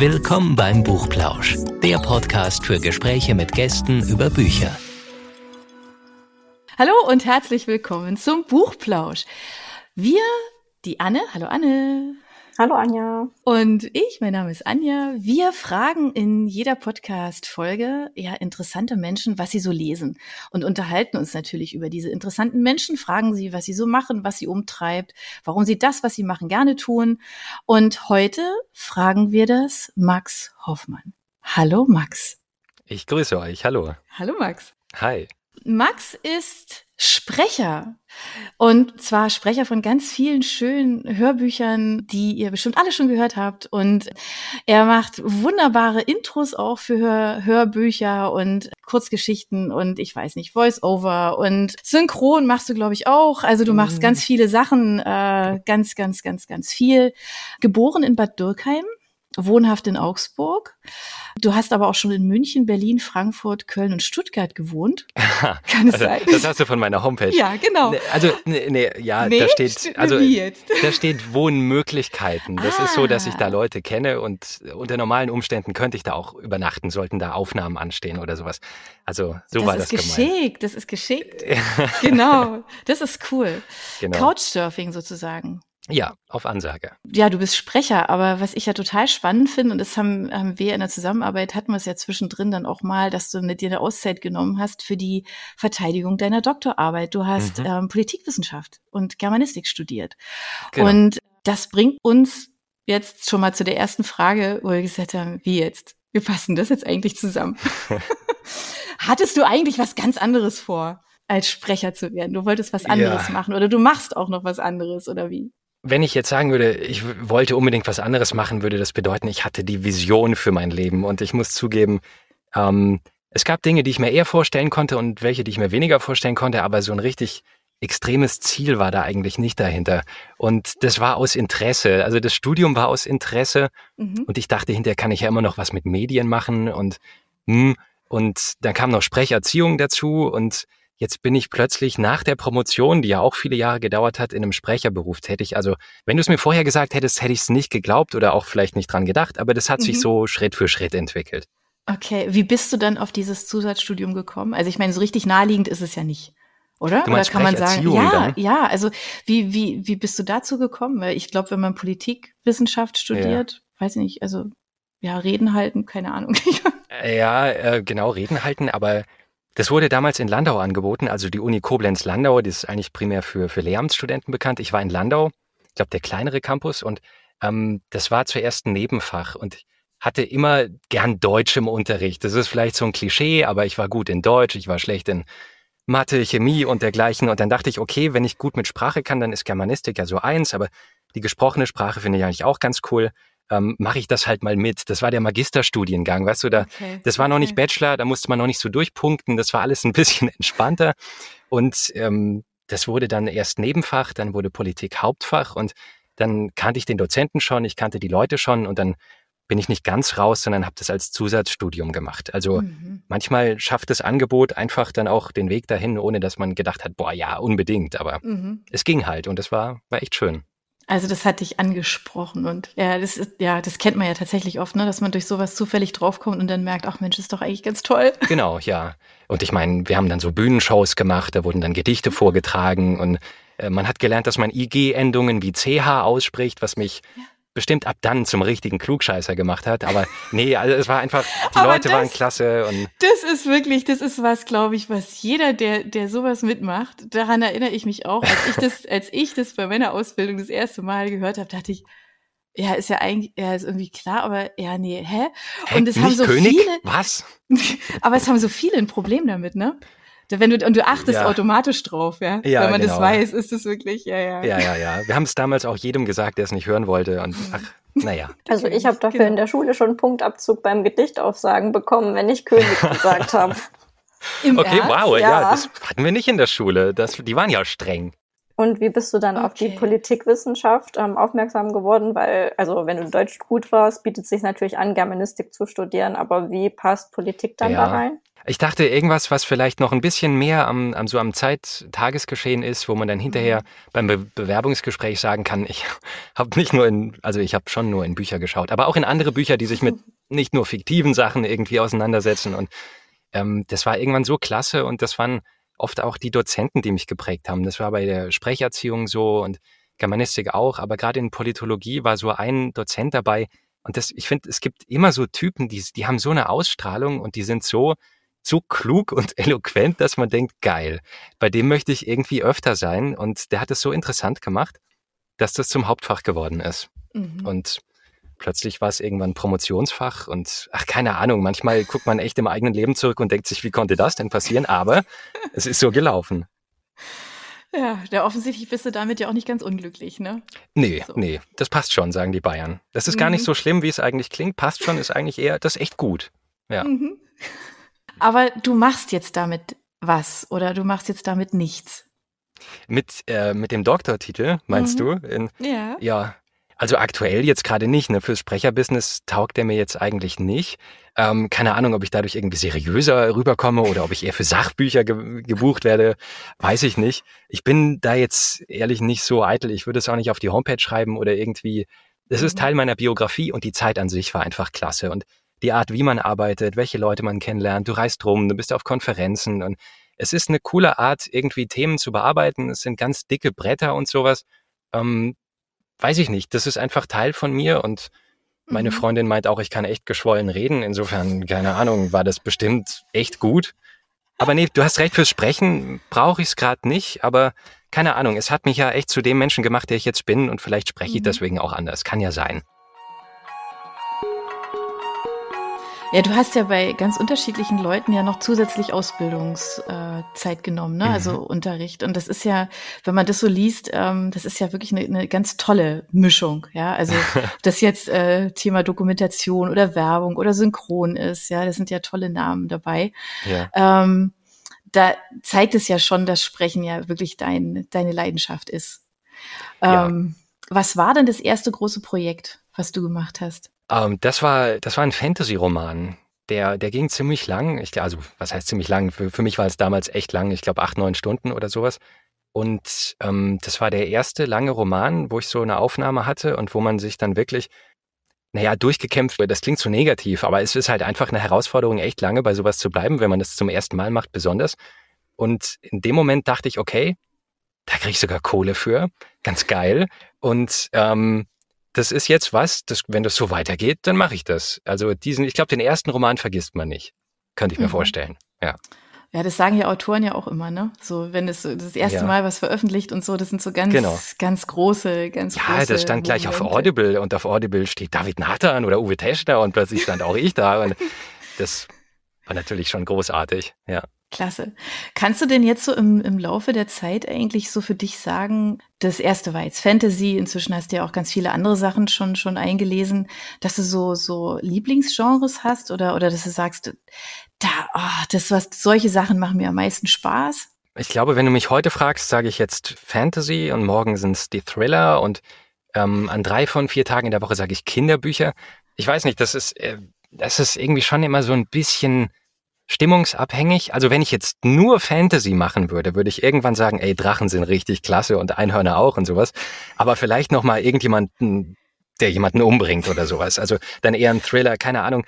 Willkommen beim Buchplausch, der Podcast für Gespräche mit Gästen über Bücher. Hallo und herzlich willkommen zum Buchplausch. Wir, die Anne, hallo Anne. Hallo Anja. Und ich, mein Name ist Anja. Wir fragen in jeder Podcast-Folge ja interessante Menschen, was sie so lesen und unterhalten uns natürlich über diese interessanten Menschen, fragen sie, was sie so machen, was sie umtreibt, warum sie das, was sie machen, gerne tun. Und heute fragen wir das Max Hoffmann. Hallo Max. Ich grüße euch. Hallo. Hallo Max. Hi. Max ist Sprecher. Und zwar Sprecher von ganz vielen schönen Hörbüchern, die ihr bestimmt alle schon gehört habt. Und er macht wunderbare Intros auch für Hör Hörbücher und Kurzgeschichten und ich weiß nicht, Voice-Over und Synchron machst du, glaube ich, auch. Also du machst mhm. ganz viele Sachen, äh, ganz, ganz, ganz, ganz viel. Geboren in Bad Dürkheim wohnhaft in Augsburg. Du hast aber auch schon in München, Berlin, Frankfurt, Köln und Stuttgart gewohnt. Kann es also, sein? Das hast du von meiner Homepage. Ja, genau. Also, nee, nee ja, nee? da steht, also, da steht Wohnmöglichkeiten. Das ah. ist so, dass ich da ah. Leute kenne und unter normalen Umständen könnte ich da auch übernachten, sollten da Aufnahmen anstehen oder sowas. Also, so das war das gemeint. Das ist geschickt, das ist geschickt. genau, das ist cool. Genau. Couchsurfing sozusagen. Ja, auf Ansage. Ja, du bist Sprecher, aber was ich ja total spannend finde, und das haben, haben wir in der Zusammenarbeit, hatten wir es ja zwischendrin dann auch mal, dass du mit dir eine Auszeit genommen hast für die Verteidigung deiner Doktorarbeit. Du hast mhm. ähm, Politikwissenschaft und Germanistik studiert. Genau. Und das bringt uns jetzt schon mal zu der ersten Frage, wo wir gesagt haben, wie jetzt? Wir passen das jetzt eigentlich zusammen. Hattest du eigentlich was ganz anderes vor? als Sprecher zu werden. Du wolltest was anderes ja. machen oder du machst auch noch was anderes oder wie? Wenn ich jetzt sagen würde, ich wollte unbedingt was anderes machen, würde das bedeuten, ich hatte die Vision für mein Leben. Und ich muss zugeben, ähm, es gab Dinge, die ich mir eher vorstellen konnte und welche, die ich mir weniger vorstellen konnte, aber so ein richtig extremes Ziel war da eigentlich nicht dahinter. Und das war aus Interesse. Also das Studium war aus Interesse mhm. und ich dachte, hinterher kann ich ja immer noch was mit Medien machen und hm, und dann kam noch Sprecherziehung dazu und Jetzt bin ich plötzlich nach der Promotion, die ja auch viele Jahre gedauert hat, in einem Sprecherberuf tätig. Also wenn du es mir vorher gesagt hättest, hätte ich es nicht geglaubt oder auch vielleicht nicht dran gedacht, aber das hat mhm. sich so Schritt für Schritt entwickelt. Okay, wie bist du dann auf dieses Zusatzstudium gekommen? Also ich meine, so richtig naheliegend ist es ja nicht. Oder? Oder kann man sagen, ja, dann? ja, also wie, wie, wie bist du dazu gekommen? Weil ich glaube, wenn man Politikwissenschaft studiert, ja. weiß ich nicht, also ja, Reden halten, keine Ahnung. ja, äh, genau, Reden halten, aber das wurde damals in Landau angeboten, also die Uni Koblenz-Landau, die ist eigentlich primär für, für Lehramtsstudenten bekannt. Ich war in Landau, ich glaube der kleinere Campus, und ähm, das war zuerst ein Nebenfach und hatte immer gern Deutsch im Unterricht. Das ist vielleicht so ein Klischee, aber ich war gut in Deutsch, ich war schlecht in Mathe, Chemie und dergleichen. Und dann dachte ich, okay, wenn ich gut mit Sprache kann, dann ist Germanistik ja so eins, aber die gesprochene Sprache finde ich eigentlich auch ganz cool ähm, mache ich das halt mal mit. Das war der Magisterstudiengang, weißt du, da, okay. das war noch nicht Bachelor, da musste man noch nicht so durchpunkten, das war alles ein bisschen entspannter. Und ähm, das wurde dann erst Nebenfach, dann wurde Politik Hauptfach und dann kannte ich den Dozenten schon, ich kannte die Leute schon und dann bin ich nicht ganz raus, sondern habe das als Zusatzstudium gemacht. Also mhm. manchmal schafft das Angebot einfach dann auch den Weg dahin, ohne dass man gedacht hat, boah, ja, unbedingt. Aber mhm. es ging halt und es war, war echt schön. Also das hat dich angesprochen und ja, das ist, ja, das kennt man ja tatsächlich oft, ne, dass man durch sowas zufällig draufkommt und dann merkt, ach Mensch, ist doch eigentlich ganz toll. Genau, ja. Und ich meine, wir haben dann so Bühnenshows gemacht, da wurden dann Gedichte vorgetragen und äh, man hat gelernt, dass man IG-Endungen wie CH ausspricht, was mich ja bestimmt ab dann zum richtigen Klugscheißer gemacht hat. Aber nee, also es war einfach, die Aber Leute das, waren klasse. Und das ist wirklich, das ist was, glaube ich, was jeder, der, der sowas mitmacht, daran erinnere ich mich auch, als ich das, als ich das bei meiner Ausbildung das erste Mal gehört habe, dachte ich, ja, ist ja eigentlich, ja, ist irgendwie klar, aber ja, nee, hä? Und es haben so König? viele. Was? aber es haben so viele ein Problem damit, ne? Wenn du und du achtest ja. automatisch drauf, ja. ja wenn man genau. das weiß, ist es wirklich, ja, ja. Ja, ja, ja. Wir haben es damals auch jedem gesagt, der es nicht hören wollte. Und ach, naja. Also ich habe dafür genau. in der Schule schon Punktabzug beim Gedichtaufsagen bekommen, wenn ich König gesagt habe. okay, Ernst? wow, ja. ja. das hatten wir nicht in der Schule. Das, die waren ja streng. Und wie bist du dann okay. auf die Politikwissenschaft ähm, aufmerksam geworden? Weil, also wenn du Deutsch gut warst, bietet es sich natürlich an, Germanistik zu studieren, aber wie passt Politik dann ja. da rein? Ich dachte, irgendwas, was vielleicht noch ein bisschen mehr am, am so am Zeit-Tagesgeschehen ist, wo man dann hinterher mhm. beim Be Bewerbungsgespräch sagen kann, ich habe nicht nur in, also ich habe schon nur in Bücher geschaut, aber auch in andere Bücher, die sich mit nicht nur fiktiven Sachen irgendwie auseinandersetzen. Und ähm, das war irgendwann so klasse und das waren oft auch die Dozenten, die mich geprägt haben. Das war bei der Sprecherziehung so und Germanistik auch, aber gerade in Politologie war so ein Dozent dabei. Und das, ich finde, es gibt immer so Typen, die, die haben so eine Ausstrahlung und die sind so, so klug und eloquent, dass man denkt, geil, bei dem möchte ich irgendwie öfter sein. Und der hat es so interessant gemacht, dass das zum Hauptfach geworden ist. Mhm. Und plötzlich war es irgendwann Promotionsfach und ach, keine Ahnung, manchmal guckt man echt im eigenen Leben zurück und denkt sich, wie konnte das denn passieren? Aber es ist so gelaufen. Ja, der offensichtlich bist du damit ja auch nicht ganz unglücklich, ne? Nee, so. nee, das passt schon, sagen die Bayern. Das ist mhm. gar nicht mhm. so schlimm, wie es eigentlich klingt. Passt schon, ist eigentlich eher, das ist echt gut. Ja. Mhm. Aber du machst jetzt damit was oder du machst jetzt damit nichts. Mit, äh, mit dem Doktortitel, meinst mhm. du? In, ja. Ja, also aktuell jetzt gerade nicht. Ne? Fürs Sprecherbusiness taugt der mir jetzt eigentlich nicht. Ähm, keine Ahnung, ob ich dadurch irgendwie seriöser rüberkomme oder ob ich eher für Sachbücher ge gebucht werde, weiß ich nicht. Ich bin da jetzt ehrlich nicht so eitel. Ich würde es auch nicht auf die Homepage schreiben oder irgendwie. Es ist mhm. Teil meiner Biografie und die Zeit an sich war einfach klasse. Und die Art, wie man arbeitet, welche Leute man kennenlernt, du reist rum, du bist auf Konferenzen und es ist eine coole Art, irgendwie Themen zu bearbeiten. Es sind ganz dicke Bretter und sowas. Ähm, weiß ich nicht, das ist einfach Teil von mir und meine mhm. Freundin meint auch, ich kann echt geschwollen reden. Insofern, keine Ahnung, war das bestimmt echt gut. Aber nee, du hast recht, fürs Sprechen brauche ich es gerade nicht, aber keine Ahnung, es hat mich ja echt zu dem Menschen gemacht, der ich jetzt bin und vielleicht spreche ich mhm. deswegen auch anders. Kann ja sein. Ja, du hast ja bei ganz unterschiedlichen Leuten ja noch zusätzlich Ausbildungszeit äh, genommen, ne? Also mhm. also Unterricht. Und das ist ja, wenn man das so liest, ähm, das ist ja wirklich eine, eine ganz tolle Mischung, ja. Also das jetzt äh, Thema Dokumentation oder Werbung oder Synchron ist, ja, das sind ja tolle Namen dabei. Ja. Ähm, da zeigt es ja schon, dass Sprechen ja wirklich dein, deine Leidenschaft ist. Ähm, ja. Was war denn das erste große Projekt, was du gemacht hast? Ähm, das war, das war ein Fantasy-Roman. Der, der ging ziemlich lang. Ich, also, was heißt ziemlich lang? Für, für mich war es damals echt lang. Ich glaube, acht, neun Stunden oder sowas. Und ähm, das war der erste lange Roman, wo ich so eine Aufnahme hatte und wo man sich dann wirklich, naja, durchgekämpft wird. Das klingt zu negativ, aber es ist halt einfach eine Herausforderung, echt lange bei sowas zu bleiben, wenn man das zum ersten Mal macht, besonders. Und in dem Moment dachte ich, okay, da kriege ich sogar Kohle für. Ganz geil. Und ähm, das ist jetzt was, das, wenn das so weitergeht, dann mache ich das. Also diesen, ich glaube, den ersten Roman vergisst man nicht. Könnte ich mir mhm. vorstellen. Ja. Ja, das sagen ja Autoren ja auch immer, ne? So, wenn es das erste ja. Mal was veröffentlicht und so, das sind so ganz, genau. ganz große, ganz ja, große. Ja, das stand gleich auf Audible und auf Audible steht David Nathan oder Uwe Teschner und plötzlich stand auch ich da und das war natürlich schon großartig, ja. Klasse. Kannst du denn jetzt so im, im Laufe der Zeit eigentlich so für dich sagen, das erste war jetzt Fantasy, inzwischen hast du ja auch ganz viele andere Sachen schon, schon eingelesen, dass du so, so Lieblingsgenres hast oder, oder dass du sagst, da, oh, das was, solche Sachen machen mir am meisten Spaß? Ich glaube, wenn du mich heute fragst, sage ich jetzt Fantasy und morgen sind es die Thriller und ähm, an drei von vier Tagen in der Woche sage ich Kinderbücher. Ich weiß nicht, das ist, äh, das ist irgendwie schon immer so ein bisschen, stimmungsabhängig. Also wenn ich jetzt nur Fantasy machen würde, würde ich irgendwann sagen, ey, Drachen sind richtig klasse und Einhörner auch und sowas. Aber vielleicht noch mal irgendjemanden, der jemanden umbringt oder sowas. Also dann eher ein Thriller, keine Ahnung.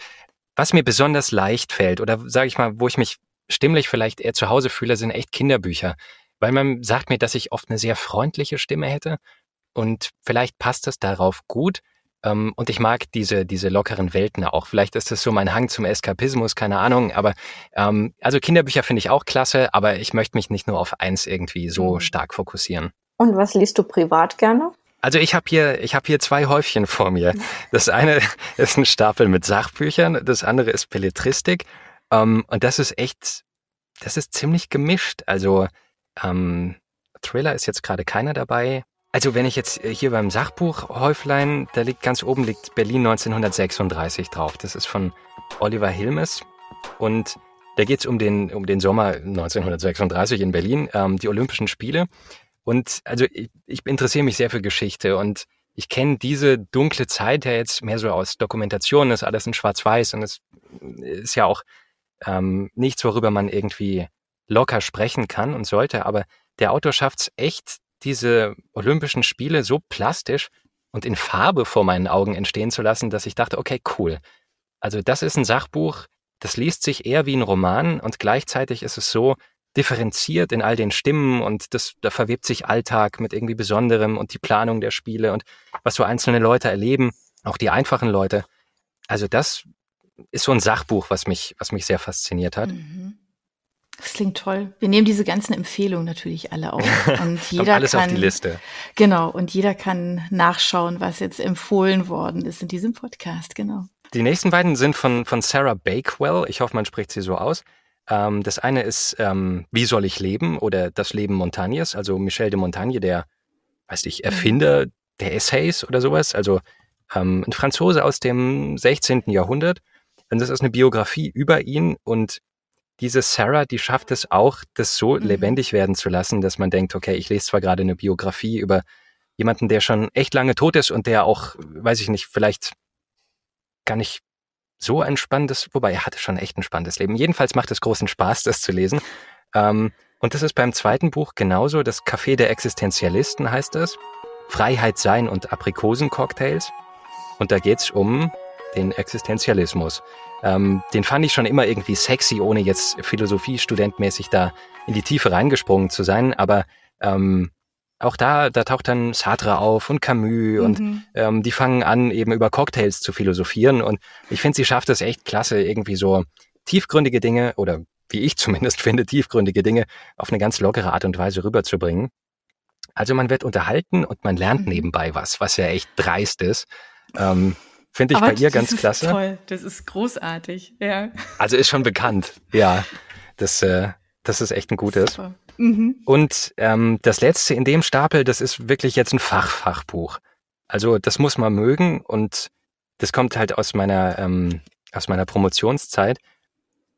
Was mir besonders leicht fällt oder sage ich mal, wo ich mich stimmlich vielleicht eher zu Hause fühle, sind echt Kinderbücher. Weil man sagt mir, dass ich oft eine sehr freundliche Stimme hätte und vielleicht passt das darauf gut. Ähm, und ich mag diese, diese lockeren Welten auch. Vielleicht ist das so mein Hang zum Eskapismus, keine Ahnung. Aber ähm, also Kinderbücher finde ich auch klasse, aber ich möchte mich nicht nur auf eins irgendwie so mhm. stark fokussieren. Und was liest du privat gerne? Also ich habe hier, ich habe hier zwei Häufchen vor mir. Das eine ist ein Stapel mit Sachbüchern, das andere ist Belletristik. Ähm, und das ist echt, das ist ziemlich gemischt. Also ähm, Thriller ist jetzt gerade keiner dabei. Also wenn ich jetzt äh, hier beim Sachbuch Häuflein, da liegt ganz oben liegt Berlin 1936 drauf. Das ist von Oliver Hilmes und da geht es um den, um den Sommer 1936 in Berlin, ähm, die Olympischen Spiele. Und also ich, ich interessiere mich sehr für Geschichte und ich kenne diese dunkle Zeit ja jetzt mehr so aus Dokumentationen, ist alles in Schwarz-Weiß und es ist ja auch ähm, nichts, worüber man irgendwie locker sprechen kann und sollte, aber der Autor schafft es echt, diese Olympischen Spiele so plastisch und in Farbe vor meinen Augen entstehen zu lassen, dass ich dachte, okay, cool. Also das ist ein Sachbuch, das liest sich eher wie ein Roman und gleichzeitig ist es so differenziert in all den Stimmen und das, da verwebt sich Alltag mit irgendwie Besonderem und die Planung der Spiele und was so einzelne Leute erleben, auch die einfachen Leute. Also das ist so ein Sachbuch, was mich, was mich sehr fasziniert hat. Mhm. Das klingt toll. Wir nehmen diese ganzen Empfehlungen natürlich alle auf. Und jeder alles kann, auf die Liste. Genau. Und jeder kann nachschauen, was jetzt empfohlen worden ist in diesem Podcast. Genau. Die nächsten beiden sind von, von Sarah Bakewell. Ich hoffe, man spricht sie so aus. Ähm, das eine ist ähm, Wie soll ich leben oder Das Leben Montagnes, also Michel de Montagne, der, weiß ich, Erfinder der Essays oder sowas, also ähm, ein Franzose aus dem 16. Jahrhundert. Und das ist eine Biografie über ihn und diese Sarah, die schafft es auch, das so mhm. lebendig werden zu lassen, dass man denkt, okay, ich lese zwar gerade eine Biografie über jemanden, der schon echt lange tot ist und der auch, weiß ich nicht, vielleicht gar nicht so ein spannendes, wobei er hatte schon echt ein spannendes Leben. Jedenfalls macht es großen Spaß, das zu lesen. Ähm, und das ist beim zweiten Buch genauso. Das Café der Existenzialisten heißt es. Freiheit sein und Aprikosencocktails. Und da geht's um den Existenzialismus. Ähm, den fand ich schon immer irgendwie sexy, ohne jetzt Philosophiestudentmäßig da in die Tiefe reingesprungen zu sein. Aber ähm, auch da, da taucht dann Sartre auf und Camus mhm. und ähm, die fangen an, eben über Cocktails zu philosophieren. Und ich finde, sie schafft es echt klasse, irgendwie so tiefgründige Dinge oder wie ich zumindest finde, tiefgründige Dinge auf eine ganz lockere Art und Weise rüberzubringen. Also man wird unterhalten und man lernt mhm. nebenbei was, was ja echt dreist ist. Ähm, Finde ich Aber bei ihr ganz klasse. Das ist Toll, das ist großartig, ja. Also ist schon bekannt, ja. Das, äh, das ist echt ein gutes. Mhm. Und ähm, das letzte in dem Stapel, das ist wirklich jetzt ein Fachfachbuch. Also das muss man mögen und das kommt halt aus meiner ähm, aus meiner Promotionszeit.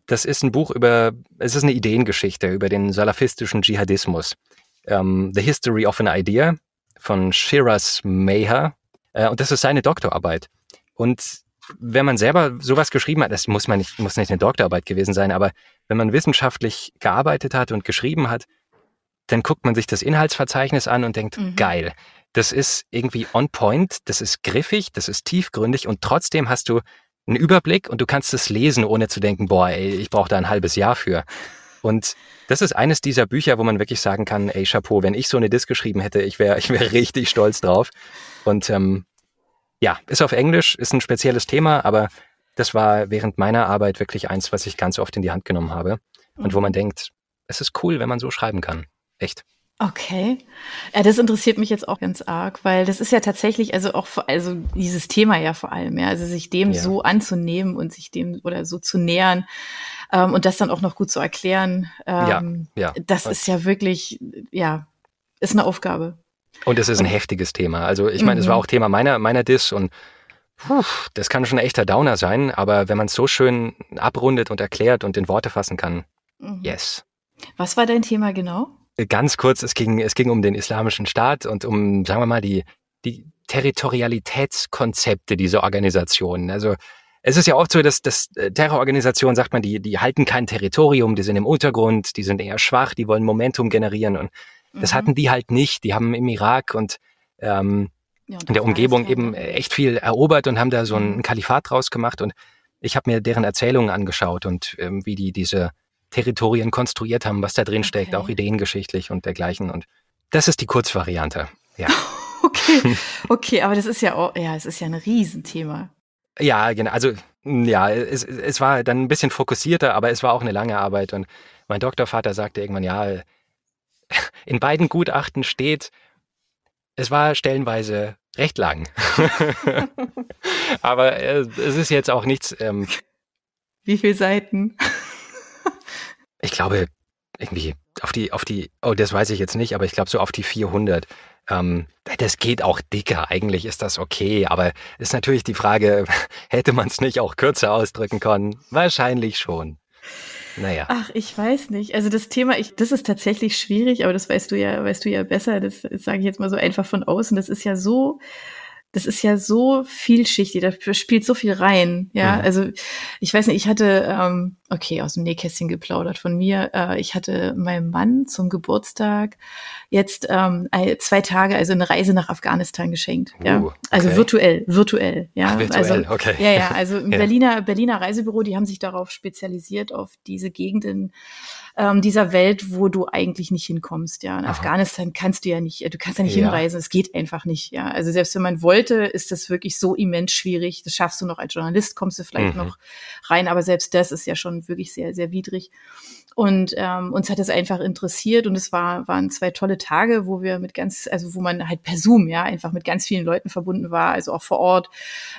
Das ist ein Buch über, es ist eine Ideengeschichte über den salafistischen Dschihadismus. Ähm, The History of an Idea von Shiraz Meher. Äh, und das ist seine Doktorarbeit. Und wenn man selber sowas geschrieben hat, das muss man nicht, muss nicht eine Doktorarbeit gewesen sein, aber wenn man wissenschaftlich gearbeitet hat und geschrieben hat, dann guckt man sich das Inhaltsverzeichnis an und denkt, mhm. geil, das ist irgendwie on point, das ist griffig, das ist tiefgründig und trotzdem hast du einen Überblick und du kannst es lesen, ohne zu denken, boah, ey, ich brauche da ein halbes Jahr für. Und das ist eines dieser Bücher, wo man wirklich sagen kann, ey, Chapeau, wenn ich so eine Disk geschrieben hätte, ich wäre ich wär richtig stolz drauf. Und ähm, ja, ist auf Englisch, ist ein spezielles Thema, aber das war während meiner Arbeit wirklich eins, was ich ganz oft in die Hand genommen habe und wo man mhm. denkt, es ist cool, wenn man so schreiben kann. Echt. Okay. Ja, das interessiert mich jetzt auch ganz arg, weil das ist ja tatsächlich, also auch, also dieses Thema ja vor allem, ja, also sich dem ja. so anzunehmen und sich dem oder so zu nähern ähm, und das dann auch noch gut zu erklären, ähm, ja, ja. das ist ja wirklich, ja, ist eine Aufgabe. Und es ist ein heftiges Thema. Also ich meine, mhm. es war mhm. auch Thema meiner, meiner Dis und puh, das kann schon ein echter Downer sein, aber wenn man es so schön abrundet und erklärt und in Worte fassen kann, mhm. yes. Was war dein Thema genau? Ganz kurz, es ging, es ging um den islamischen Staat und um, sagen wir mal, die, die Territorialitätskonzepte dieser Organisationen. Also es ist ja oft so, dass, dass äh, Terrororganisationen, sagt man, die, die halten kein Territorium, die sind im Untergrund, die sind eher schwach, die wollen Momentum generieren und das mhm. hatten die halt nicht. Die haben im Irak und ähm, ja, in der Umgebung eben echt viel erobert und haben da so ein mhm. Kalifat draus gemacht. Und ich habe mir deren Erzählungen angeschaut und ähm, wie die diese Territorien konstruiert haben, was da drin steckt, okay. auch ideengeschichtlich und dergleichen. Und das ist die Kurzvariante. Ja. okay, okay, aber das ist ja auch, ja, es ist ja ein Riesenthema. Ja, genau. Also ja, es, es war dann ein bisschen fokussierter, aber es war auch eine lange Arbeit. Und mein Doktorvater sagte irgendwann, ja, in beiden Gutachten steht, es war stellenweise recht lang. Aber äh, es ist jetzt auch nichts. Ähm, Wie viele Seiten? ich glaube, irgendwie auf die, auf die, oh, das weiß ich jetzt nicht, aber ich glaube so auf die 400. Ähm, das geht auch dicker. Eigentlich ist das okay, aber ist natürlich die Frage, hätte man es nicht auch kürzer ausdrücken können? Wahrscheinlich schon. Naja. Ach, ich weiß nicht. Also das Thema, ich, das ist tatsächlich schwierig, aber das weißt du ja, weißt du ja besser. Das, das sage ich jetzt mal so einfach von außen. Das ist ja so das ist ja so vielschichtig, da spielt so viel rein. Ja, mhm. also ich weiß nicht, ich hatte, ähm, okay, aus dem Nähkästchen geplaudert von mir. Äh, ich hatte meinem Mann zum Geburtstag jetzt ähm, zwei Tage, also eine Reise nach Afghanistan geschenkt. Uh, ja, also okay. virtuell, virtuell. Ja, Ach, virtuell, also okay. ja, ja, also im ja. Berliner Berliner Reisebüro, die haben sich darauf spezialisiert auf diese Gegenden ähm, dieser Welt, wo du eigentlich nicht hinkommst. Ja, in Aha. Afghanistan kannst du ja nicht, du kannst ja nicht ja. hinreisen, es geht einfach nicht. Ja, also selbst wenn man wollte, ist das wirklich so immens schwierig. Das schaffst du noch als Journalist, kommst du vielleicht mhm. noch rein, aber selbst das ist ja schon wirklich sehr, sehr widrig. Und ähm, uns hat es einfach interessiert und es war, waren zwei tolle Tage, wo wir mit ganz, also wo man halt per Zoom, ja, einfach mit ganz vielen Leuten verbunden war, also auch vor Ort,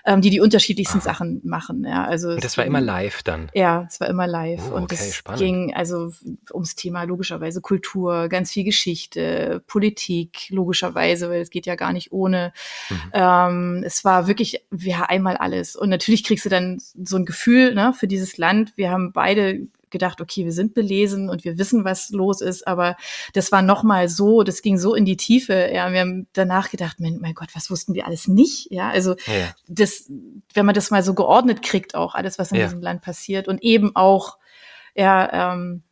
ähm, die die unterschiedlichsten Aha. Sachen machen. Ja, also und das war immer live dann. Ja, es war immer live oh, und es ging also ums Thema logischerweise Kultur, ganz viel Geschichte, Politik logischerweise, weil es geht ja gar nicht ohne. Mhm. Ähm, es war wirklich, wir einmal alles und natürlich kriegst du dann so ein Gefühl ne, für dieses Land. Wir haben beide gedacht, okay, wir sind belesen und wir wissen, was los ist, aber das war nochmal so, das ging so in die Tiefe. Ja, wir haben danach gedacht, mein, mein Gott, was wussten wir alles nicht? Ja, also ja. das, wenn man das mal so geordnet kriegt, auch alles, was in ja. diesem Land passiert und eben auch ja, ähm,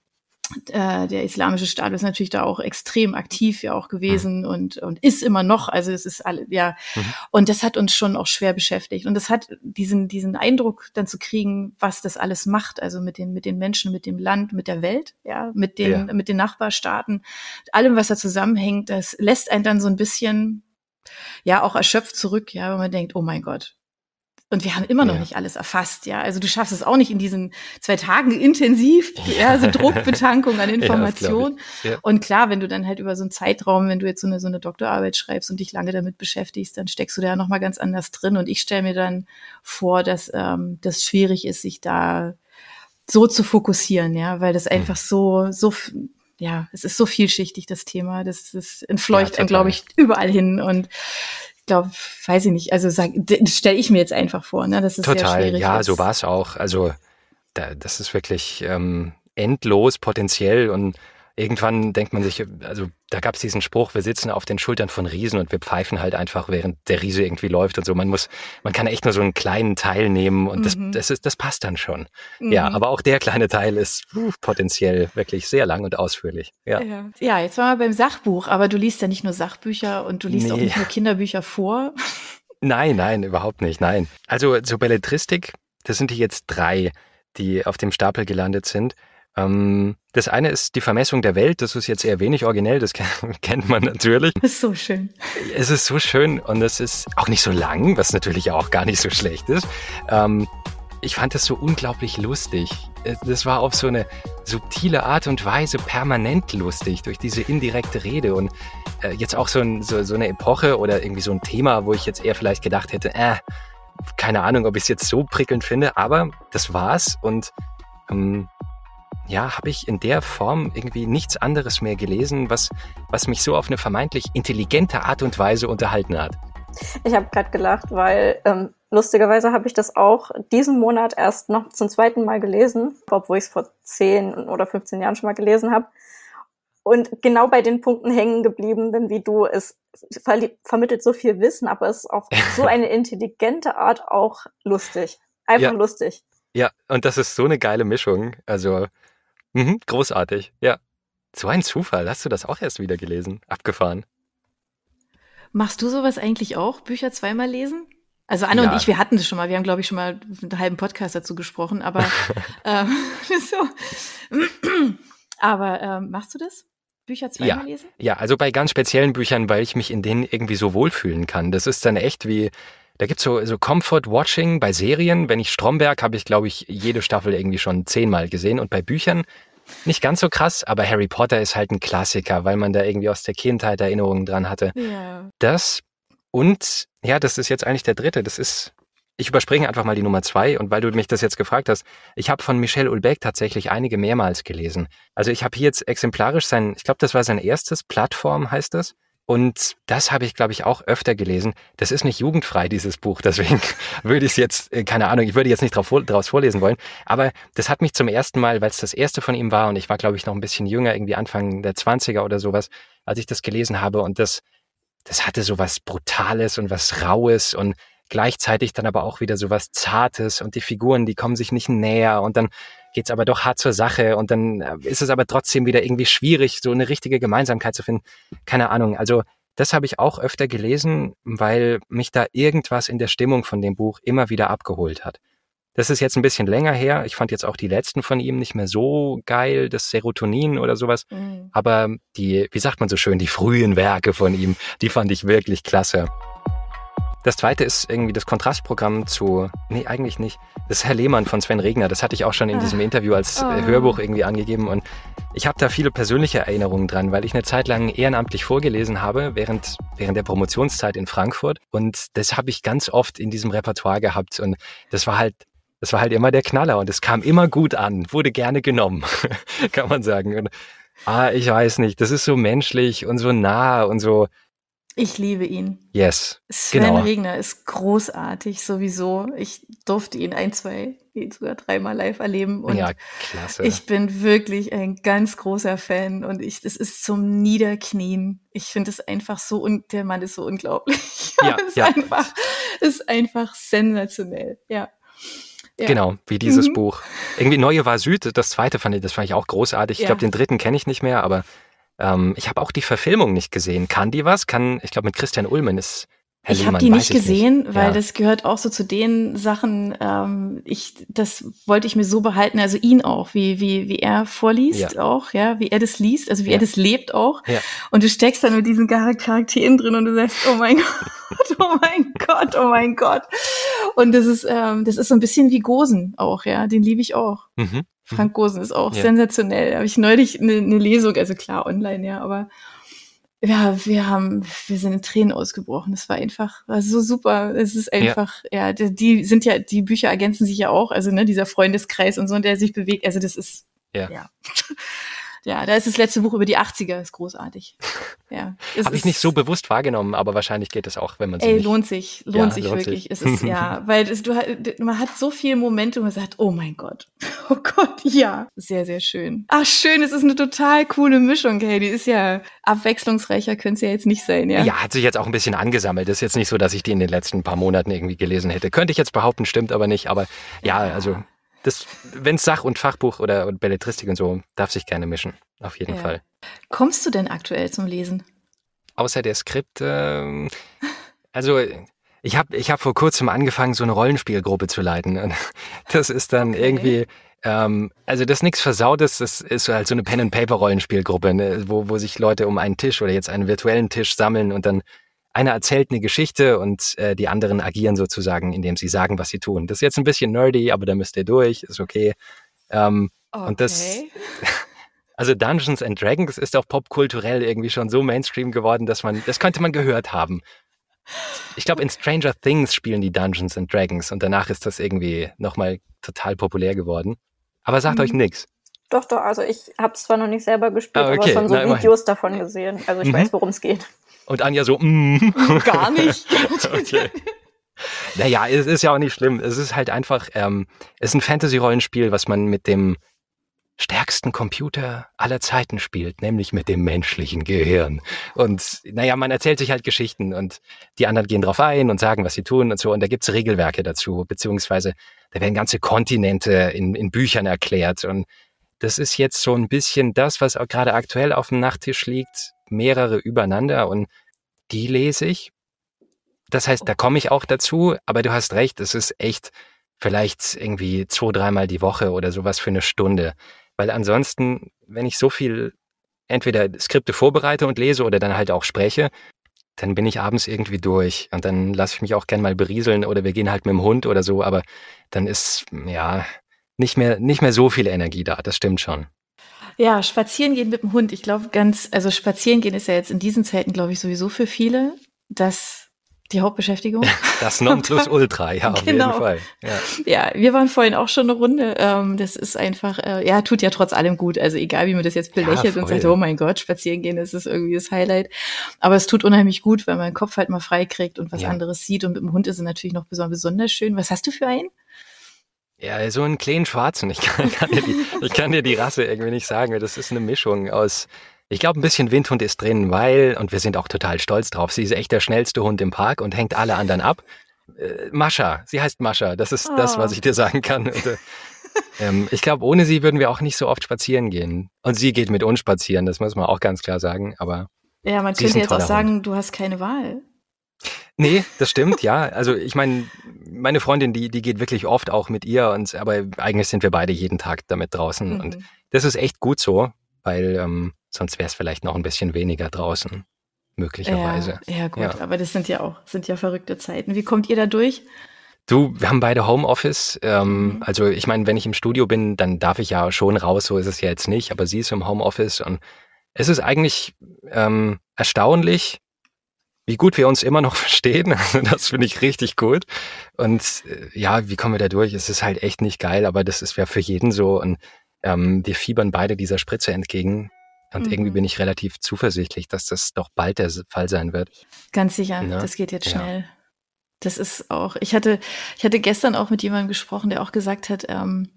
äh, der islamische Staat ist natürlich da auch extrem aktiv ja auch gewesen mhm. und und ist immer noch also es ist alle ja mhm. und das hat uns schon auch schwer beschäftigt und das hat diesen diesen Eindruck dann zu kriegen was das alles macht also mit den mit den Menschen mit dem Land mit der Welt ja mit den ja. mit den Nachbarstaaten allem was da zusammenhängt das lässt einen dann so ein bisschen ja auch erschöpft zurück ja wenn man denkt oh mein Gott und wir haben immer noch ja. nicht alles erfasst, ja. Also du schaffst es auch nicht in diesen zwei Tagen intensiv, ja, so Druckbetankung an Information. Ja. Und klar, wenn du dann halt über so einen Zeitraum, wenn du jetzt so eine, so eine Doktorarbeit schreibst und dich lange damit beschäftigst, dann steckst du da ja nochmal ganz anders drin. Und ich stelle mir dann vor, dass ähm, das schwierig ist, sich da so zu fokussieren, ja, weil das mhm. einfach so, so, ja, es ist so vielschichtig, das Thema. Das, das entfleucht ja, glaube ich, überall hin. Und glaube, weiß ich nicht. Also stelle ich mir jetzt einfach vor, ne? Das ist Total, sehr schwierig ja, jetzt. so war es auch. Also da, das ist wirklich ähm, endlos potenziell und irgendwann denkt man sich, also da gab es diesen Spruch, wir sitzen auf den Schultern von Riesen und wir pfeifen halt einfach, während der Riese irgendwie läuft und so. Man muss, man kann echt nur so einen kleinen Teil nehmen und mhm. das, das ist, das passt dann schon. Mhm. Ja, aber auch der kleine Teil ist uh, potenziell wirklich sehr lang und ausführlich. Ja. ja. ja, jetzt waren wir beim Sachbuch, aber du liest ja nicht nur Sachbücher und du liest nee. auch nicht nur Kinderbücher vor. Nein, nein, überhaupt nicht, nein. Also zur Belletristik, das sind die jetzt drei, die auf dem Stapel gelandet sind. Ähm, das eine ist die Vermessung der Welt. Das ist jetzt eher wenig originell, das kennt man natürlich. Das ist so schön. Es ist so schön und es ist auch nicht so lang, was natürlich auch gar nicht so schlecht ist. Ähm, ich fand das so unglaublich lustig. Das war auf so eine subtile Art und Weise permanent lustig durch diese indirekte Rede und äh, jetzt auch so, ein, so, so eine Epoche oder irgendwie so ein Thema, wo ich jetzt eher vielleicht gedacht hätte, äh, keine Ahnung, ob ich es jetzt so prickelnd finde, aber das war's und ähm, ja, habe ich in der Form irgendwie nichts anderes mehr gelesen, was, was mich so auf eine vermeintlich intelligente Art und Weise unterhalten hat. Ich habe gerade gelacht, weil ähm, lustigerweise habe ich das auch diesen Monat erst noch zum zweiten Mal gelesen, obwohl ich es vor 10 oder 15 Jahren schon mal gelesen habe. Und genau bei den Punkten hängen geblieben bin, wie du. Es ver vermittelt so viel Wissen, aber es ist auf so eine intelligente Art auch lustig. Einfach ja. lustig. Ja, und das ist so eine geile Mischung. Also Mhm, großartig, ja. So ein Zufall. Hast du das auch erst wieder gelesen? Abgefahren. Machst du sowas eigentlich auch? Bücher zweimal lesen? Also Anne ja. und ich, wir hatten das schon mal. Wir haben, glaube ich, schon mal einen halben Podcast dazu gesprochen. Aber ähm, so. aber ähm, machst du das? Bücher zweimal ja. lesen? Ja, also bei ganz speziellen Büchern, weil ich mich in denen irgendwie so wohlfühlen kann. Das ist dann echt wie, da gibt's so, so Comfort Watching bei Serien. Wenn ich Stromberg habe ich, glaube ich, jede Staffel irgendwie schon zehnmal gesehen. Und bei Büchern nicht ganz so krass, aber Harry Potter ist halt ein Klassiker, weil man da irgendwie aus der Kindheit Erinnerungen dran hatte. Ja. Das und ja, das ist jetzt eigentlich der dritte. Das ist, ich überspringe einfach mal die Nummer zwei und weil du mich das jetzt gefragt hast, ich habe von Michel Ulbeck tatsächlich einige mehrmals gelesen. Also ich habe hier jetzt exemplarisch sein, ich glaube, das war sein erstes Plattform, heißt das Und das habe ich, glaube ich, auch öfter gelesen. Das ist nicht jugendfrei, dieses Buch. Deswegen würde ich es jetzt, äh, keine Ahnung, ich würde jetzt nicht drauf, vorlesen wollen. Aber das hat mich zum ersten Mal, weil es das erste von ihm war und ich war, glaube ich, noch ein bisschen jünger, irgendwie Anfang der 20er oder sowas, als ich das gelesen habe. Und das, das hatte so was Brutales und was Raues und gleichzeitig dann aber auch wieder so was Zartes und die Figuren, die kommen sich nicht näher und dann geht's aber doch hart zur Sache und dann äh, ist es aber trotzdem wieder irgendwie schwierig, so eine richtige Gemeinsamkeit zu finden. Keine Ahnung. Also das habe ich auch öfter gelesen, weil mich da irgendwas in der Stimmung von dem Buch immer wieder abgeholt hat. Das ist jetzt ein bisschen länger her. Ich fand jetzt auch die letzten von ihm nicht mehr so geil, das Serotonin oder sowas. Mhm. Aber die, wie sagt man so schön, die frühen Werke von ihm, die fand ich wirklich klasse. Das zweite ist irgendwie das Kontrastprogramm zu, nee, eigentlich nicht. Das ist Herr Lehmann von Sven Regner. Das hatte ich auch schon in diesem ah. Interview als äh, oh. Hörbuch irgendwie angegeben. Und ich habe da viele persönliche Erinnerungen dran, weil ich eine Zeit lang ehrenamtlich vorgelesen habe, während, während der Promotionszeit in Frankfurt. Und das habe ich ganz oft in diesem Repertoire gehabt. Und das war halt das war halt immer der Knaller und es kam immer gut an, wurde gerne genommen, kann man sagen. Und, ah, ich weiß nicht, das ist so menschlich und so nah und so, ich liebe ihn. Yes. Sven genau. Regner ist großartig sowieso. Ich durfte ihn ein, zwei, sogar dreimal live erleben. Und ja, klasse. Ich bin wirklich ein ganz großer Fan und ich, das ist zum Niederknien. Ich finde es einfach so und der Mann ist so unglaublich. Ja, ist ja. einfach, ist einfach sensationell. Ja. Ja. Genau, wie dieses mhm. Buch. Irgendwie Neue war Süd, das zweite fand ich, das fand ich auch großartig. Ich ja. glaube, den dritten kenne ich nicht mehr, aber ähm, ich habe auch die Verfilmung nicht gesehen. Kann die was? Kann, ich glaube, mit Christian Ulmen ist Herr ich habe die nicht gesehen, nicht. weil ja. das gehört auch so zu den Sachen, ähm, ich, das wollte ich mir so behalten, also ihn auch, wie, wie, wie er vorliest ja. auch, ja, wie er das liest, also wie ja. er das lebt auch. Und du steckst dann mit diesen Charakteren drin und du sagst, oh mein Gott, oh mein Gott, oh mein Gott. Und das ist, ähm, das ist so ein bisschen wie Gosen auch, ja, den liebe ich auch. Mhm. Frank Gosen ist auch sensationell. Da habe ich neulich eine, eine Lesung, also klar online, ja, aber ja, wir haben, wir sind in Tränen ausgebrochen. Es war einfach, war so super. Es ist einfach, ja, ja die, die, sind ja, die Bücher ergänzen sich ja auch, also ne, dieser Freundeskreis und so, der sich bewegt. Also das ist, ja. ja. Ja, da ist das letzte Buch über die 80er, ist großartig. Ja. Habe ich nicht so bewusst wahrgenommen, aber wahrscheinlich geht es auch, wenn man es Ey, lohnt sich, lohnt ja, sich lohnt wirklich. Sich. Es ist, ja, weil es, du, man hat so viel Momente, wo man sagt, oh mein Gott, oh Gott, ja. Sehr, sehr schön. Ach, schön, es ist eine total coole Mischung, hey, die ist ja abwechslungsreicher, könnte es ja jetzt nicht sein, ja. Ja, hat sich jetzt auch ein bisschen angesammelt. Ist jetzt nicht so, dass ich die in den letzten paar Monaten irgendwie gelesen hätte. Könnte ich jetzt behaupten, stimmt aber nicht, aber ja. also das, wenn es Sach- und Fachbuch oder, oder Belletristik und so, darf sich gerne mischen. Auf jeden ja. Fall. Kommst du denn aktuell zum Lesen? Außer der Skripte. Äh, also ich habe ich hab vor kurzem angefangen, so eine Rollenspielgruppe zu leiten. Das ist dann okay. irgendwie, ähm, also das ist nichts Versautes, das ist halt so eine Pen-and-Paper-Rollenspielgruppe, ne, wo, wo sich Leute um einen Tisch oder jetzt einen virtuellen Tisch sammeln und dann einer erzählt eine Geschichte und äh, die anderen agieren sozusagen, indem sie sagen, was sie tun. Das ist jetzt ein bisschen nerdy, aber da müsst ihr durch, ist okay. Ähm, okay. Und das, also Dungeons and Dragons ist auch popkulturell irgendwie schon so Mainstream geworden, dass man, das könnte man gehört haben. Ich glaube, in Stranger Things spielen die Dungeons and Dragons und danach ist das irgendwie nochmal total populär geworden. Aber sagt mhm. euch nichts. Doch, doch, also ich habe es zwar noch nicht selber gespielt, ah, okay. aber schon so Na, Videos davon gesehen. Also ich mhm. weiß, worum es geht. Und Anja so, mm. Gar nicht. okay. Naja, es ist ja auch nicht schlimm. Es ist halt einfach, ähm, es ist ein Fantasy-Rollenspiel, was man mit dem stärksten Computer aller Zeiten spielt, nämlich mit dem menschlichen Gehirn. Und naja, man erzählt sich halt Geschichten und die anderen gehen drauf ein und sagen, was sie tun und so. Und da gibt's Regelwerke dazu, beziehungsweise da werden ganze Kontinente in, in Büchern erklärt. Und das ist jetzt so ein bisschen das, was auch gerade aktuell auf dem Nachttisch liegt, mehrere übereinander und die lese ich. Das heißt, da komme ich auch dazu, aber du hast recht, es ist echt vielleicht irgendwie zwei, dreimal die Woche oder sowas für eine Stunde. Weil ansonsten, wenn ich so viel entweder Skripte vorbereite und lese oder dann halt auch spreche, dann bin ich abends irgendwie durch und dann lasse ich mich auch gern mal berieseln oder wir gehen halt mit dem Hund oder so, aber dann ist ja nicht mehr, nicht mehr so viel Energie da, das stimmt schon. Ja, spazieren gehen mit dem Hund. Ich glaube ganz, also spazieren gehen ist ja jetzt in diesen Zeiten, glaube ich, sowieso für viele das die Hauptbeschäftigung. Das Nonplusultra, ja, auf Genau. jeden Fall. Ja. Ja, wir waren vorhin auch schon eine Runde. Ähm, das ist einfach, äh, ja, tut ja trotz allem gut. Also egal, wie man das jetzt belächelt und voll. sagt, oh mein Gott, spazieren gehen, das ist irgendwie das Highlight. Aber es tut unheimlich gut, weil man den Kopf halt mal frei kriegt und was Ja. anderes sieht. Und mit dem Hund ist es natürlich noch beson- besonders schön. Was hast du für einen? Ja, so einen kleinen Schwarzen. Ich kann, kann dir die, ich kann dir die Rasse irgendwie nicht sagen. Das ist eine Mischung aus, ich glaube, ein bisschen Windhund ist drin, weil, und wir sind auch total stolz drauf, sie ist echt der schnellste Hund im Park und hängt alle anderen ab. Äh, Mascha, sie heißt Mascha. Das ist das, Oh. was ich dir sagen kann. Und, äh, ähm, ich glaube, ohne sie würden wir auch nicht so oft spazieren gehen. Und sie geht mit uns spazieren, das muss man auch ganz klar sagen. Aber Ja, man könnte jetzt auch sagen, du hast keine Wahl. Nee, das stimmt, ja. Also ich meine, meine Freundin, die, die geht wirklich oft auch mit ihr und aber eigentlich sind wir beide jeden Tag damit draußen. Und Mhm. das ist echt gut so, weil ähm, sonst wäre es vielleicht noch ein bisschen weniger draußen, möglicherweise. Ja, ja, gut, Ja. aber das sind ja auch, sind ja verrückte Zeiten. Wie kommt ihr da durch? Du, wir haben beide Homeoffice. Ähm, Mhm. Also ich meine, wenn ich im Studio bin, dann darf ich ja schon raus, so ist es ja jetzt nicht, aber sie ist im Homeoffice und es ist eigentlich ähm, erstaunlich, wie gut wir uns immer noch verstehen. Also das finde ich richtig gut. Und äh, ja, wie kommen wir da durch? Es ist halt echt nicht geil, aber das ist ja für jeden so. Und ähm, wir fiebern beide dieser Spritze entgegen. Und Mhm. irgendwie bin ich relativ zuversichtlich, dass das doch bald der Fall sein wird. Ganz sicher, Ne? das geht jetzt Ja. schnell. Das ist auch, ich hatte, ich hatte gestern auch mit jemandem gesprochen, der auch gesagt hat, ähm,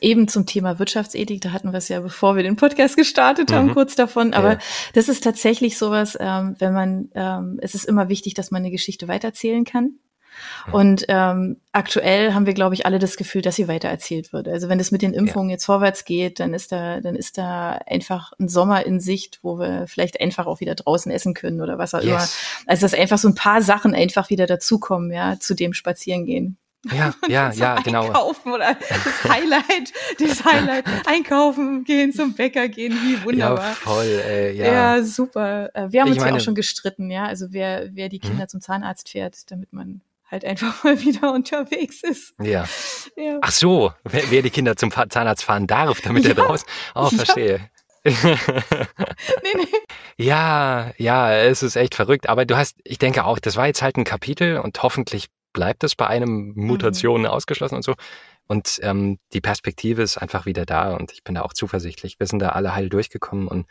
eben zum Thema Wirtschaftsethik, da hatten wir es ja, bevor wir den Podcast gestartet haben, Mhm. kurz davon. Aber Ja. das ist tatsächlich sowas, ähm, wenn man, ähm, es ist immer wichtig, dass man eine Geschichte weitererzählen kann. Mhm. Und ähm, aktuell haben wir, glaube ich, alle das Gefühl, dass sie weitererzählt wird. Also wenn es mit den Impfungen jetzt vorwärts geht, dann ist da, dann ist da einfach ein Sommer in Sicht, wo wir vielleicht einfach auch wieder draußen essen können oder was auch immer. Yes. Also dass einfach so ein paar Sachen einfach wieder dazukommen, ja, zu dem Spazierengehen. Ja, ja, ja, genau. Einkaufen oder das Highlight, das Highlight, einkaufen gehen, zum Bäcker gehen, wie Ja, wunderbar. voll, äh, Ja, ja. super. Äh, Wir haben Ich uns ja auch schon gestritten, ja. Also wer, wer die Kinder Mhm. zum Zahnarzt fährt, damit man halt einfach mal wieder unterwegs ist. ja. Ja. Ach so, wer, wer die Kinder zum Zahnarzt fahren darf, damit er Ja. draußen. Oh, Ja. verstehe. Nee, nee. ja, ja, es ist echt verrückt. Aber du hast, ich denke auch, das war jetzt halt ein Kapitel und hoffentlich bleibt es bei einem Mhm. Mutationen ausgeschlossen und so. Und ähm, die Perspektive ist einfach wieder da und ich bin da auch zuversichtlich. Wir sind da alle heil durchgekommen und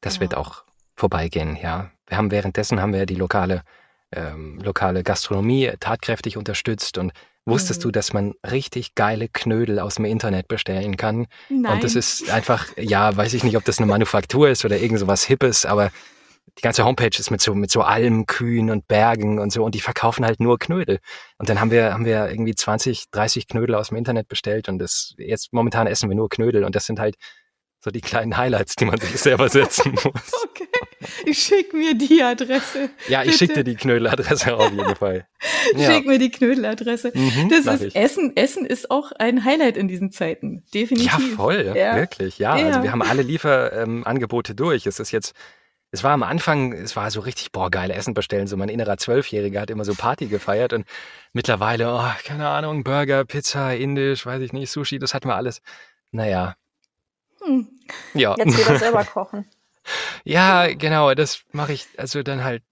das Ja. wird auch vorbeigehen, ja. Wir haben währenddessen haben wir die lokale, ähm, lokale Gastronomie tatkräftig unterstützt und wusstest Mhm. du, dass man richtig geile Knödel aus dem Internet bestellen kann? Nein. Und das ist einfach, ja, weiß ich nicht, ob das eine Manufaktur ist oder irgend sowas Hippes, aber die ganze Homepage ist mit so, mit so Almen, Kühen und Bergen und so und die verkaufen halt nur Knödel. Und dann haben wir, haben wir irgendwie 20, 30 Knödel aus dem Internet bestellt und das, jetzt momentan essen wir nur Knödel und das sind halt so die kleinen Highlights, die man sich selber setzen muss. okay. Ich schick mir die Adresse. Ja, ich schicke dir die Knödeladresse auf jeden Fall. Ja. Schick mir die Knödeladresse. Mhm, Das ist ich. Essen. Essen ist auch ein Highlight in diesen Zeiten. Definitiv. Ja, voll, Ja. wirklich, ja. Ja. Also wir haben alle Lieferangebote ähm, durch. Es ist jetzt, es war am Anfang, es war so richtig, boah, geile Essen bestellen. So mein innerer Zwölfjähriger hat immer so Party gefeiert und mittlerweile, oh, keine Ahnung, Burger, Pizza, Indisch, weiß ich nicht, Sushi, das hatten wir alles. Naja, Hm. ja. Jetzt wieder selber kochen. ja, genau, das mache ich, also dann halt,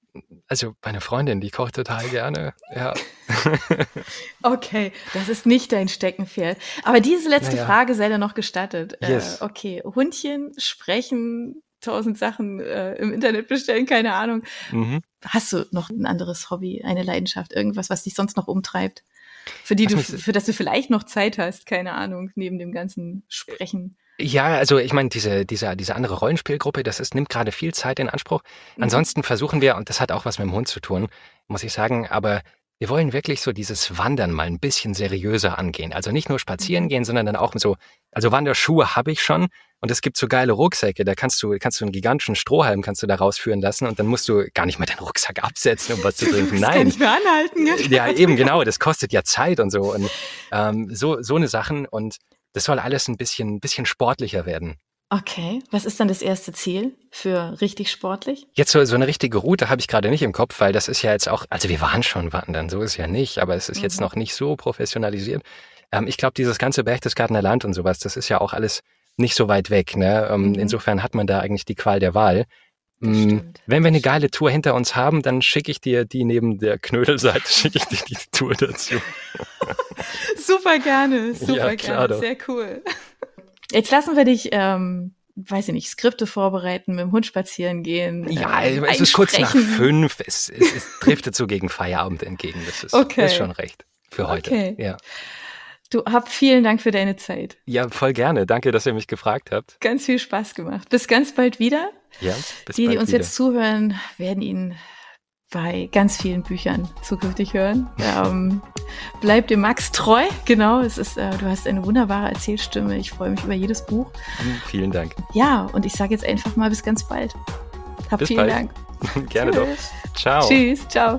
also meine Freundin, die kocht total gerne, ja. Okay, das ist nicht dein Steckenpferd. Aber diese letzte Naja. Frage sei dir noch gestattet. Yes. Äh, okay, Hundchen, sprechen, tausend Sachen äh, im Internet bestellen, keine Ahnung. Mhm. Hast du noch ein anderes Hobby, eine Leidenschaft, irgendwas, was dich sonst noch umtreibt? Für die du, für das du vielleicht noch Zeit hast, keine Ahnung, neben dem ganzen Sprechen. Ja, also ich meine, diese, diese, diese andere Rollenspielgruppe, das ist, nimmt gerade viel Zeit in Anspruch. Mhm. Ansonsten versuchen wir, und das hat auch was mit dem Hund zu tun, muss ich sagen, aber wir wollen wirklich so dieses Wandern mal ein bisschen seriöser angehen. Also nicht nur spazieren Mhm. gehen, sondern dann auch so, also Wanderschuhe habe ich schon und es gibt so geile Rucksäcke, da kannst du, kannst du einen gigantischen Strohhalm kannst du da rausführen lassen und dann musst du gar nicht mehr deinen Rucksack absetzen, um was zu trinken. Das kann Nein. ich mir anhalten. Ja, eben genau, das kostet ja Zeit und so und ähm, so, so eine Sachen und das soll alles ein bisschen, bisschen sportlicher werden. Okay, was ist dann das erste Ziel für richtig sportlich? Jetzt so, so eine richtige Route habe ich gerade nicht im Kopf, weil das ist ja jetzt auch, also wir waren schon wandern, so ist ja nicht, aber es ist jetzt Mhm. noch nicht so professionalisiert. Ähm, ich glaube, dieses ganze Berchtesgadener Land und sowas, das ist ja auch alles nicht so weit weg. Ne? Ähm, Mhm. Insofern hat man da eigentlich die Qual der Wahl. Mm, wenn wir eine geile Tour hinter uns haben, dann schicke ich dir die neben der Knödelseite, schicke ich dir die Tour dazu. super gerne, super ja, gerne, doch. sehr cool. Jetzt lassen wir dich, ähm, weiß ich nicht, Skripte vorbereiten, mit dem Hund spazieren gehen. Ja, ähm, es ist kurz nach fünf, es, es, es driftet so gegen Feierabend entgegen, das ist, okay. ist schon recht für heute. Okay. Ja. Du hab vielen Dank für deine Zeit. Ja, voll gerne. Danke, dass ihr mich gefragt habt. Ganz viel Spaß gemacht. Bis ganz bald wieder. Ja, bis die, bald die uns wieder. jetzt zuhören, werden ihn bei ganz vielen Büchern zukünftig hören. ähm, bleib dem Max treu. Genau, es ist, äh, du hast eine wunderbare Erzählstimme. Ich freue mich über jedes Buch. Vielen Dank. Ja, und ich sage jetzt einfach mal bis ganz bald. Hab bis vielen bald. Dank. Gerne Tschüss. doch. Ciao. Tschüss, ciao.